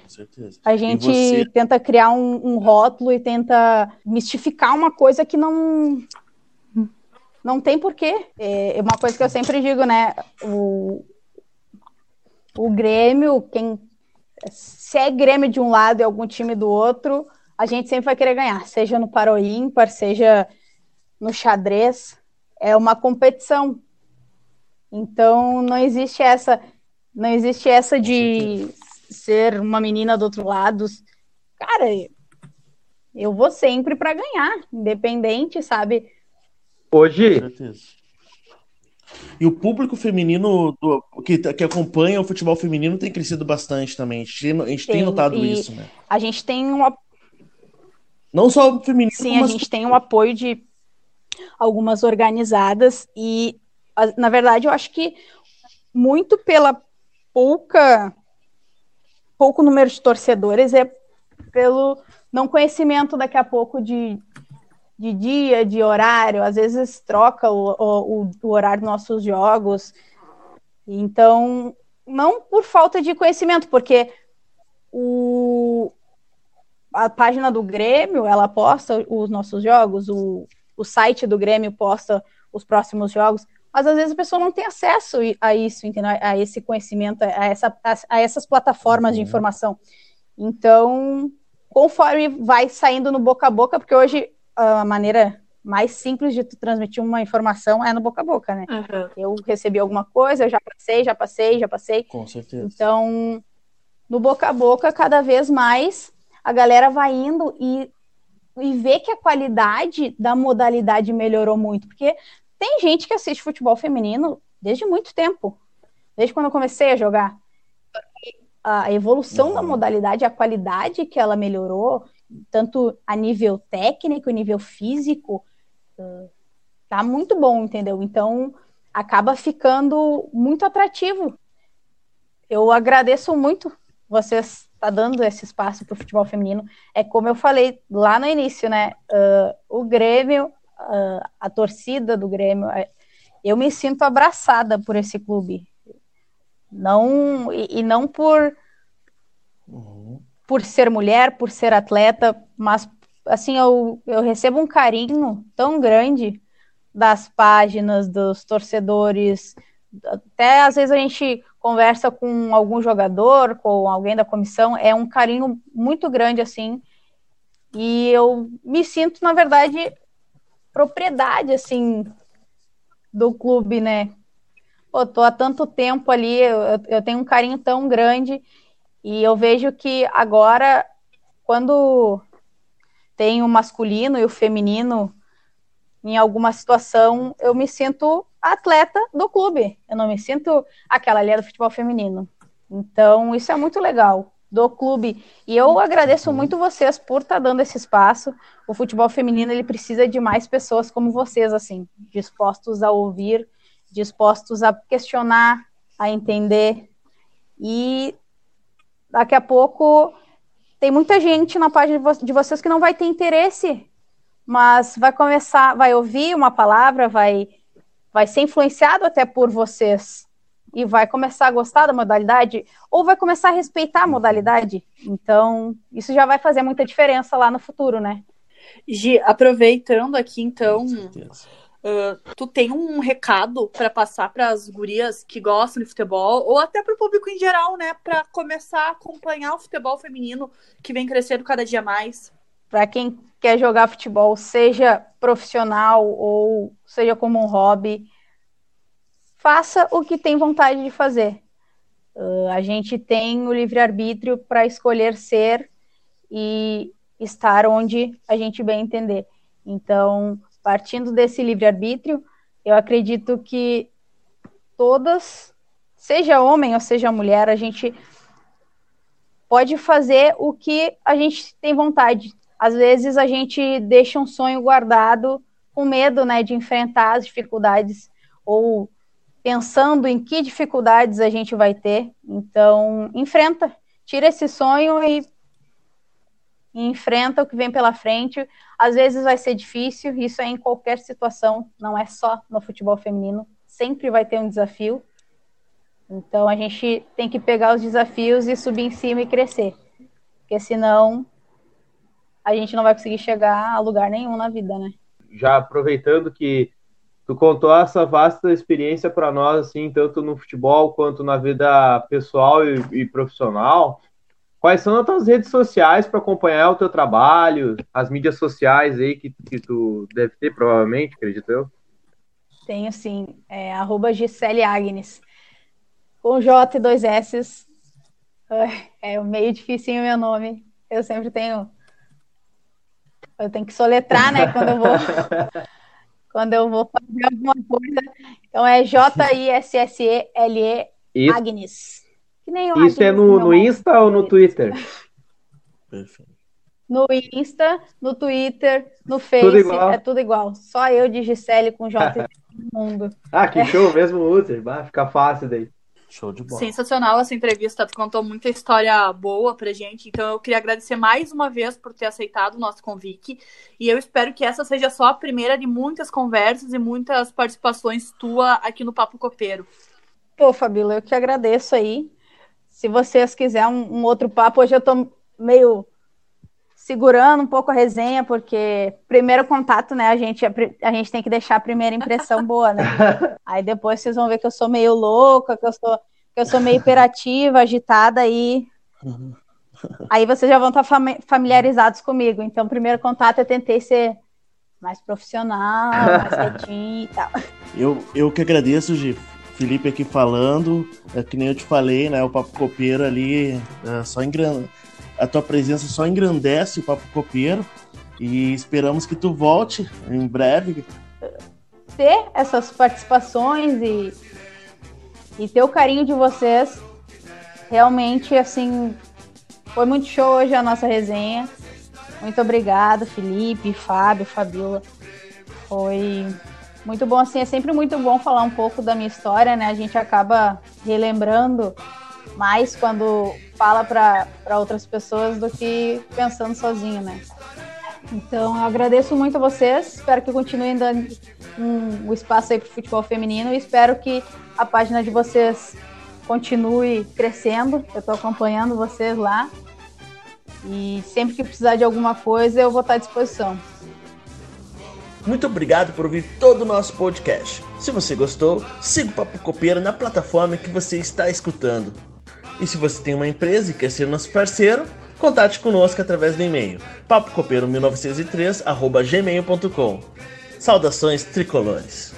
a gente você... tenta criar um, um, rótulo e tenta mistificar uma coisa que não não tem porquê. É uma coisa que eu sempre digo, né? O, o Grêmio, quem se é Grêmio de um lado e algum time do outro, a gente sempre vai querer ganhar, seja no paro ímpar, seja no xadrez. É uma competição. Então não existe essa, não existe essa de ser uma menina do outro lado. Cara, eu vou sempre para ganhar, independente, sabe? Hoje. E o público feminino do, que, que acompanha o futebol feminino tem crescido bastante também. A gente, a gente tem, tem, notado isso, né? A gente tem um. Não só o feminino. Sim, a gente tem um apoio de algumas organizadas e, na verdade, eu acho que muito pela pouca pouco número de torcedores é pelo não conhecimento daqui a pouco de, de dia, de horário, às vezes troca o, o, o horário dos nossos jogos. Então, não por falta de conhecimento, porque o, a página do Grêmio, ela posta os nossos jogos, o, o site do Grêmio posta os próximos jogos, mas às vezes a pessoa não tem acesso a isso, entendeu? a esse conhecimento, a, essa, a, a essas plataformas de informação. Então, conforme vai saindo no boca a boca, porque hoje a maneira mais simples de tu transmitir uma informação é no boca a boca, né? Uhum. Eu recebi alguma coisa, eu já passei, já passei, já passei. Com certeza. Então, no boca a boca, cada vez mais a galera vai indo e, e vê que a qualidade da modalidade melhorou muito. Porque tem gente que assiste futebol feminino desde muito tempo. Desde quando eu comecei a jogar a evolução uhum. da modalidade, a qualidade que ela melhorou, tanto a nível técnico, nível físico, uh, tá muito bom, entendeu? Então acaba ficando muito atrativo. Eu agradeço muito vocês tá dando esse espaço para o futebol feminino. É como eu falei lá no início, né? Uh, o Grêmio, uh, a torcida do Grêmio, eu me sinto abraçada por esse clube não e, e não por uhum. por ser mulher, por ser atleta, mas assim eu, eu recebo um carinho tão grande das páginas, dos torcedores, até às vezes a gente conversa com algum jogador, com alguém da comissão, é um carinho muito grande assim. E eu me sinto, na verdade, propriedade assim do clube, né? pô, tô há tanto tempo ali, eu, eu tenho um carinho tão grande e eu vejo que agora, quando tem o masculino e o feminino em alguma situação, eu me sinto atleta do clube. Eu não me sinto aquela ali é do futebol feminino. Então, isso é muito legal do clube. E eu agradeço muito vocês por estar tá dando esse espaço. O futebol feminino ele precisa de mais pessoas como vocês assim, dispostos a ouvir dispostos a questionar, a entender. E daqui a pouco tem muita gente na página de vocês que não vai ter interesse, mas vai começar, vai ouvir uma palavra, vai, vai ser influenciado até por vocês e vai começar a gostar da modalidade ou vai começar a respeitar a modalidade. Então, isso já vai fazer muita diferença lá no futuro, né? Gi, aproveitando aqui, então, Uh, tu tem um recado para passar para as gurias que gostam de futebol ou até para o público em geral, né, para começar a acompanhar o futebol feminino que vem crescendo cada dia mais? Para quem quer jogar futebol, seja profissional ou seja como um hobby, faça o que tem vontade de fazer. Uh, a gente tem o livre arbítrio para escolher ser e estar onde a gente bem entender. Então, partindo desse livre-arbítrio, eu acredito que todas, seja homem ou seja mulher, a gente pode fazer o que a gente tem vontade. Às vezes a gente deixa um sonho guardado com medo, né, de enfrentar as dificuldades ou pensando em que dificuldades a gente vai ter. Então, enfrenta, tira esse sonho e e enfrenta o que vem pela frente. Às vezes vai ser difícil, isso é em qualquer situação, não é só no futebol feminino, sempre vai ter um desafio. Então a gente tem que pegar os desafios e subir em cima e crescer, porque senão a gente não vai conseguir chegar a lugar nenhum na vida, né? Já aproveitando que tu contou essa vasta experiência para nós, assim, tanto no futebol quanto na vida pessoal e, e profissional, quais são as tuas redes sociais para acompanhar o teu trabalho, as mídias sociais aí que, que tu deve ter, provavelmente, acredito eu? Tenho sim, é arroba Gisele Agnes, com J e dois S. É meio difícil o meu nome, eu sempre tenho. Eu tenho que soletrar, né? Quando eu vou. quando eu vou fazer alguma coisa. Então é J-I-S-S-E-L-E Agnes. Que nem o Isso é no, no Insta ou no Twitter? Perfeito. No Insta, no Twitter, no Face, tudo é tudo igual. Só eu de Gisele com J no mundo. Ah, que show, mesmo user. Vai ficar fácil daí. Show de bola. Sensacional essa entrevista, tu contou muita história boa pra gente, então eu queria agradecer mais uma vez por ter aceitado o nosso convite, e eu espero que essa seja só a primeira de muitas conversas e muitas participações tua aqui no Papo Copeiro. Pô, Fabíola, eu que agradeço aí. Se vocês quiserem um, um outro papo, hoje eu tô meio segurando um pouco a resenha, porque primeiro contato, né, a gente, a, gente tem que deixar a primeira impressão boa, né? Aí depois vocês vão ver que eu sou meio louca, que eu sou, que eu sou meio hiperativa, agitada aí. Aí vocês já vão estar familiarizados comigo. Então, primeiro contato eu tentei ser mais profissional, mais quietinho e tal. Eu, eu que agradeço, Gi. Felipe aqui falando, é, que nem eu te falei, né? O Papo Copeiro ali é, só engrandece a tua presença só engrandece o Papo Copeiro e esperamos que tu volte em breve. Ter essas participações e, e ter o carinho de vocês, realmente, assim, foi muito show hoje a nossa resenha. Muito obrigada, Felipe, Fábio, Fabiola. Foi muito bom, assim, é sempre muito bom falar um pouco da minha história, né? A gente acaba relembrando mais quando fala para outras pessoas do que pensando sozinho, né? Então, eu agradeço muito a vocês, espero que continuem dando um, um espaço aí para o futebol feminino e espero que a página de vocês continue crescendo. Eu estou acompanhando vocês lá e sempre que precisar de alguma coisa, eu vou estar à disposição. Muito obrigado por ouvir todo o nosso podcast. Se você gostou, siga o Papo Copeira na plataforma que você está escutando. E se você tem uma empresa e quer ser nosso parceiro, contate conosco através do e-mail papocopeiro1903@gmail.com. Saudações tricolores.